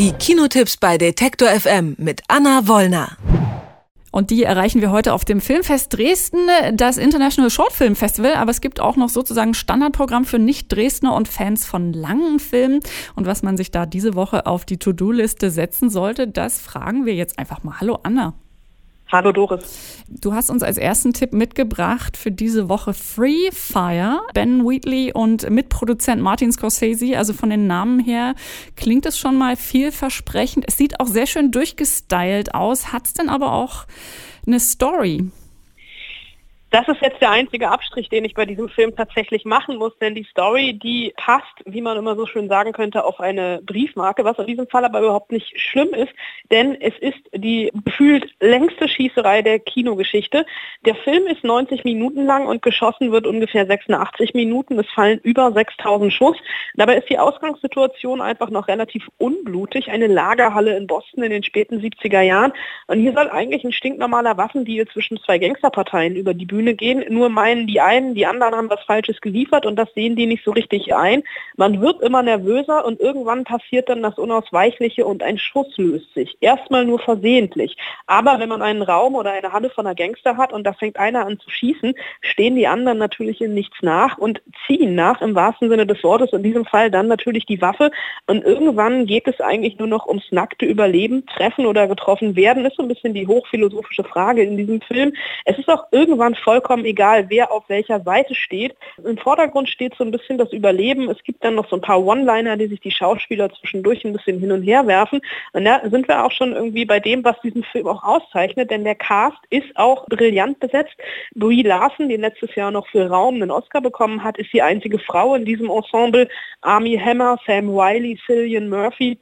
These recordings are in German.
Die Kinotipps bei Detektor FM mit Anna Wollner. Und die erreichen wir heute auf dem Filmfest Dresden, das International Short Film Festival. Aber es gibt auch noch sozusagen Standardprogramm für Nicht-Dresdner und Fans von langen Filmen. Und was man sich da diese Woche auf die To-Do-Liste setzen sollte, das fragen wir jetzt einfach mal. Hallo Anna. Hallo Doris. Du hast uns als ersten Tipp mitgebracht für diese Woche Free Fire. Ben Wheatley und Mitproduzent Martin Scorsese. Also von den Namen her klingt es schon mal vielversprechend. Es sieht auch sehr schön durchgestylt aus. Hat es denn aber auch eine Story? Das ist jetzt der einzige Abstrich, den ich bei diesem Film tatsächlich machen muss, denn die Story, die passt, wie man immer so schön sagen könnte, auf eine Briefmarke, was in diesem Fall aber überhaupt nicht schlimm ist, denn es ist die gefühlt längste Schießerei der Kinogeschichte. Der Film ist 90 Minuten lang und geschossen wird ungefähr 86 Minuten. Es fallen über 6000 Schuss. Dabei ist die Ausgangssituation einfach noch relativ unblutig. Eine Lagerhalle in Boston in den späten 70er Jahren. Und hier soll eigentlich ein stinknormaler Waffendeal zwischen zwei Gangsterparteien über die Bühne Bühne gehen, nur meinen die einen, die anderen haben was Falsches geliefert und das sehen die nicht so richtig ein. Man wird immer nervöser und irgendwann passiert dann das Unausweichliche und ein Schuss löst sich. Erstmal nur versehentlich. Aber wenn man einen Raum oder eine Halle von einer Gangster hat und da fängt einer an zu schießen, stehen die anderen natürlich in nichts nach und ziehen nach im wahrsten Sinne des Wortes. In diesem Fall dann natürlich die Waffe. Und irgendwann geht es eigentlich nur noch ums nackte Überleben. Treffen oder getroffen werden ist so ein bisschen die hochphilosophische Frage in diesem Film. Es ist auch irgendwann vollkommen egal, wer auf welcher Seite steht. Im Vordergrund steht so ein bisschen das Überleben. Es gibt dann noch so ein paar One-Liner, die sich die Schauspieler zwischendurch ein bisschen hin und her werfen. Und da sind wir auch schon irgendwie bei dem, was diesen Film auch auszeichnet, denn der Cast ist auch brillant besetzt. Brie Larson, die letztes Jahr noch für Raum einen Oscar bekommen hat, ist die einzige Frau in diesem Ensemble. Army Hammer, Sam Wiley, Cillian Murphy,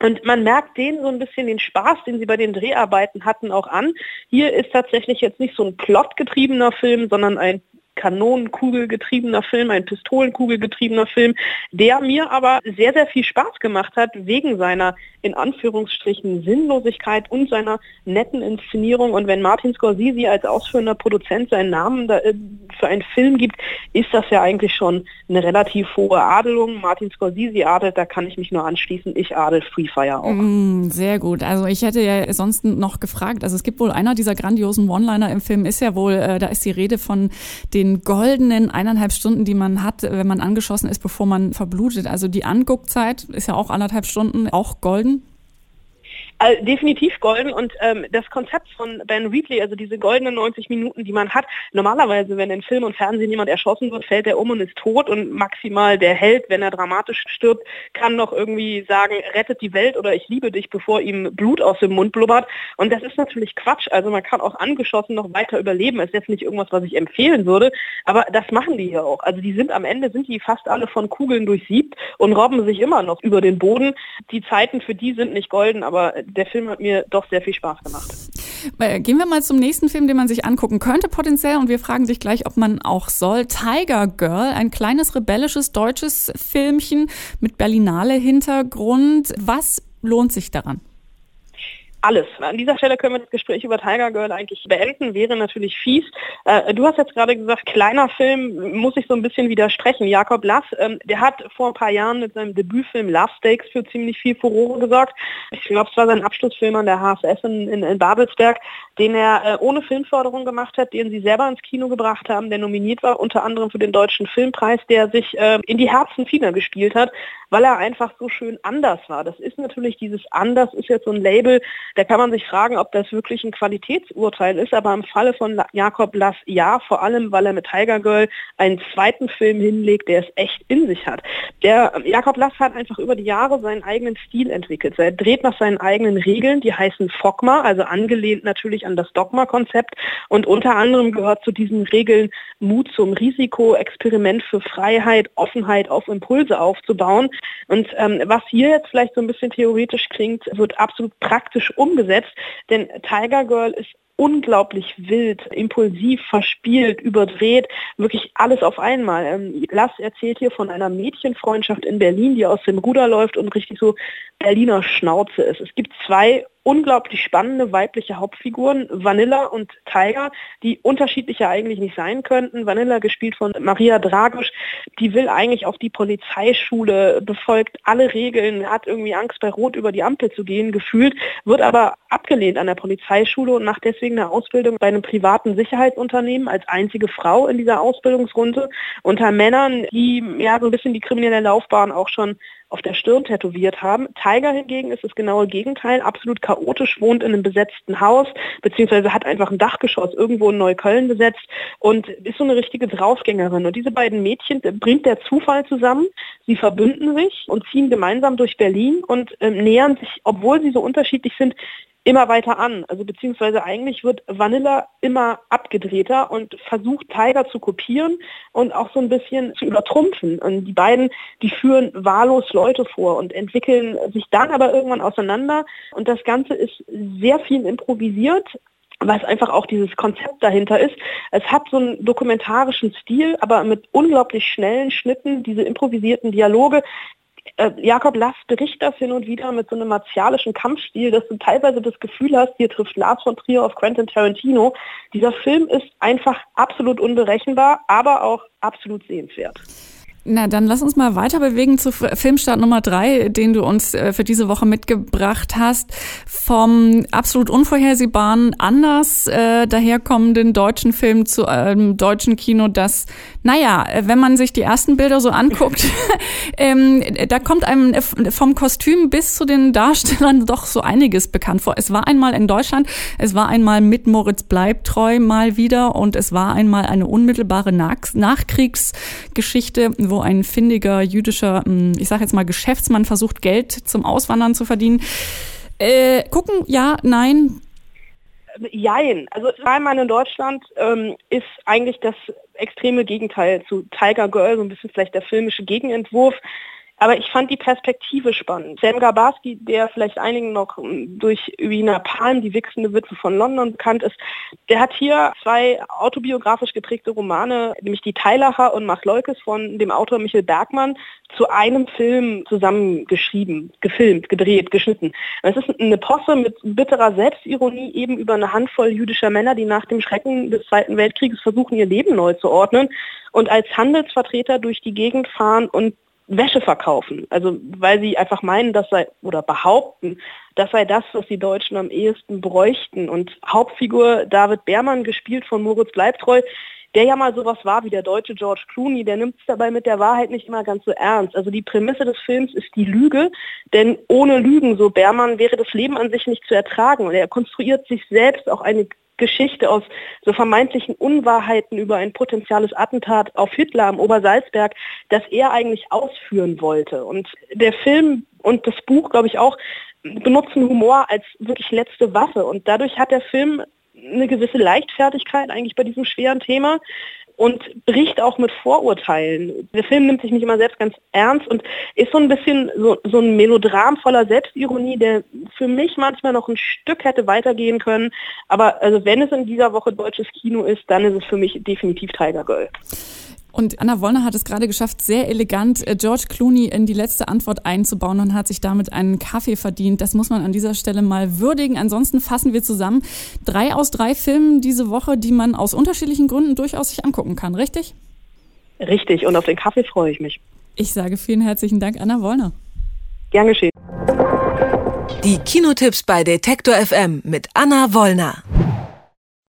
und man merkt denen so ein bisschen den Spaß, den sie bei den Dreharbeiten hatten, auch an. Hier ist tatsächlich jetzt nicht so ein plotgetriebener Film, sondern ein kanonenkugelgetriebener Film, ein pistolenkugelgetriebener Film, der mir aber sehr, sehr viel Spaß gemacht hat, wegen seiner in Anführungsstrichen Sinnlosigkeit und seiner netten Inszenierung. Und wenn Martin Scorsese als ausführender Produzent seinen Namen äh, für einen Film gibt, ist das ja eigentlich schon eine relativ hohe Adelung. Martin Scorsese adelt, da kann ich mich nur anschließen. Ich adel Free Fire auch. Mm, sehr gut. Also ich hätte ja sonst noch gefragt, also es gibt wohl einer dieser grandiosen One-Liner im Film, ist ja wohl, äh, da ist die Rede von den den goldenen eineinhalb Stunden, die man hat, wenn man angeschossen ist, bevor man verblutet. Also die Anguckzeit ist ja auch anderthalb Stunden, auch golden. Also definitiv golden und ähm, das Konzept von Ben Wheatley, also diese goldenen 90 Minuten, die man hat, normalerweise, wenn in Film und Fernsehen jemand erschossen wird, fällt er um und ist tot und maximal der Held, wenn er dramatisch stirbt, kann noch irgendwie sagen, rettet die Welt oder ich liebe dich, bevor ihm Blut aus dem Mund blubbert. Und das ist natürlich Quatsch. Also man kann auch angeschossen noch weiter überleben. Ist jetzt nicht irgendwas, was ich empfehlen würde, aber das machen die hier auch. Also die sind am Ende, sind die fast alle von Kugeln durchsiebt und robben sich immer noch über den Boden. Die Zeiten für die sind nicht golden, aber der Film hat mir doch sehr viel Spaß gemacht. Äh, gehen wir mal zum nächsten Film, den man sich angucken könnte potenziell und wir fragen sich gleich, ob man auch soll. Tiger Girl, ein kleines rebellisches deutsches Filmchen mit Berlinale Hintergrund. Was lohnt sich daran? Alles. An dieser Stelle können wir das Gespräch über Tiger Girl eigentlich beenden, wäre natürlich fies. Äh, du hast jetzt gerade gesagt, kleiner Film, muss ich so ein bisschen widersprechen. Jakob Lass, ähm, der hat vor ein paar Jahren mit seinem Debütfilm Love Stakes für ziemlich viel Furore gesorgt. Ich glaube, es war sein Abschlussfilm an der HFS in, in, in Babelsberg, den er äh, ohne Filmförderung gemacht hat, den sie selber ins Kino gebracht haben, der nominiert war, unter anderem für den Deutschen Filmpreis, der sich äh, in die Herzen vieler gespielt hat, weil er einfach so schön anders war. Das ist natürlich dieses anders, ist jetzt so ein Label, da kann man sich fragen, ob das wirklich ein Qualitätsurteil ist, aber im Falle von Jakob Lass ja, vor allem, weil er mit Tiger Girl einen zweiten Film hinlegt, der es echt in sich hat. Der Jakob Lass hat einfach über die Jahre seinen eigenen Stil entwickelt. Er dreht nach seinen eigenen Regeln, die heißen FOGMA, also angelehnt natürlich an das Dogma-Konzept und unter anderem gehört zu diesen Regeln Mut zum Risiko, Experiment für Freiheit, Offenheit auf Impulse aufzubauen. Und ähm, was hier jetzt vielleicht so ein bisschen theoretisch klingt, wird absolut praktisch um umgesetzt, denn Tiger Girl ist unglaublich wild, impulsiv, verspielt, überdreht, wirklich alles auf einmal. Ähm, Lass erzählt hier von einer Mädchenfreundschaft in Berlin, die aus dem Ruder läuft und richtig so Berliner Schnauze ist. Es gibt zwei unglaublich spannende weibliche Hauptfiguren, Vanilla und Tiger, die unterschiedlicher eigentlich nicht sein könnten. Vanilla gespielt von Maria Dragosch, die will eigentlich auf die Polizeischule, befolgt alle Regeln, hat irgendwie Angst bei Rot über die Ampel zu gehen, gefühlt, wird aber abgelehnt an der Polizeischule und macht deswegen eine Ausbildung bei einem privaten Sicherheitsunternehmen als einzige Frau in dieser Ausbildungsrunde unter Männern, die ja so ein bisschen die kriminelle Laufbahn auch schon auf der Stirn tätowiert haben. Tiger hingegen ist das genaue Gegenteil, absolut chaotisch, wohnt in einem besetzten Haus, beziehungsweise hat einfach ein Dachgeschoss irgendwo in Neukölln besetzt und ist so eine richtige Draufgängerin. Und diese beiden Mädchen bringt der Zufall zusammen. Sie verbünden sich und ziehen gemeinsam durch Berlin und äh, nähern sich, obwohl sie so unterschiedlich sind, immer weiter an. Also beziehungsweise eigentlich wird Vanilla immer abgedrehter und versucht Tiger zu kopieren und auch so ein bisschen zu übertrumpfen. Und die beiden, die führen wahllos Leute vor und entwickeln sich dann aber irgendwann auseinander. Und das Ganze ist sehr viel improvisiert, was einfach auch dieses Konzept dahinter ist. Es hat so einen dokumentarischen Stil, aber mit unglaublich schnellen Schnitten, diese improvisierten Dialoge, äh, Jakob Lass berichtet das hin und wieder mit so einem martialischen Kampfstil, dass du teilweise das Gefühl hast, hier trifft Lars von Trier auf Quentin Tarantino. Dieser Film ist einfach absolut unberechenbar, aber auch absolut sehenswert. Na, dann lass uns mal weiter bewegen zu Filmstart Nummer drei, den du uns äh, für diese Woche mitgebracht hast. Vom absolut unvorhersehbaren, anders äh, daherkommenden deutschen Film zu einem deutschen Kino, das, naja, wenn man sich die ersten Bilder so anguckt, ähm, da kommt einem vom Kostüm bis zu den Darstellern doch so einiges bekannt vor. Es war einmal in Deutschland, es war einmal mit Moritz Bleibtreu mal wieder und es war einmal eine unmittelbare Nach Nachkriegsgeschichte, wo ein findiger jüdischer, hm, ich sage jetzt mal Geschäftsmann versucht, Geld zum Auswandern zu verdienen. Äh, gucken, ja, nein. Jein. Also Reimann in Deutschland ähm, ist eigentlich das extreme Gegenteil zu Tiger Girl, so ein bisschen vielleicht der filmische Gegenentwurf. Aber ich fand die Perspektive spannend. Sam Gabarski, der vielleicht einigen noch ähm, durch Irina Palm, die wichsende Witwe von London, bekannt ist, der hat hier zwei autobiografisch geprägte Romane, nämlich Die Teilacher und Mach Leukes von dem Autor Michael Bergmann, zu einem Film zusammengeschrieben, gefilmt, gedreht, geschnitten. Es ist eine Posse mit bitterer Selbstironie eben über eine Handvoll jüdischer Männer, die nach dem Schrecken des Zweiten Weltkrieges versuchen, ihr Leben neu zu ordnen und als Handelsvertreter durch die Gegend fahren und Wäsche verkaufen. Also weil sie einfach meinen, das sei oder behaupten, das sei das, was die Deutschen am ehesten bräuchten. Und Hauptfigur David Beermann, gespielt von Moritz Bleibtreu, der ja mal sowas war wie der deutsche George Clooney, der nimmt es dabei mit der Wahrheit nicht immer ganz so ernst. Also die Prämisse des Films ist die Lüge, denn ohne Lügen, so Bermann, wäre das Leben an sich nicht zu ertragen. Und er konstruiert sich selbst auch eine Geschichte aus so vermeintlichen Unwahrheiten über ein potenzielles Attentat auf Hitler am Obersalzberg, das er eigentlich ausführen wollte. Und der Film und das Buch, glaube ich, auch benutzen Humor als wirklich letzte Waffe. Und dadurch hat der Film eine gewisse Leichtfertigkeit eigentlich bei diesem schweren Thema, und bricht auch mit Vorurteilen. Der Film nimmt sich nicht immer selbst ganz ernst und ist so ein bisschen so, so ein Melodram voller Selbstironie, der für mich manchmal noch ein Stück hätte weitergehen können. Aber also wenn es in dieser Woche deutsches Kino ist, dann ist es für mich definitiv Tiger Girl. Und Anna Wollner hat es gerade geschafft, sehr elegant äh, George Clooney in die letzte Antwort einzubauen und hat sich damit einen Kaffee verdient. Das muss man an dieser Stelle mal würdigen. Ansonsten fassen wir zusammen drei aus drei Filmen diese Woche, die man aus unterschiedlichen Gründen durchaus sich angucken kann, richtig? Richtig, und auf den Kaffee freue ich mich. Ich sage vielen herzlichen Dank, Anna Wollner. Gern geschehen. Die Kinotipps bei Detektor FM mit Anna Wollner.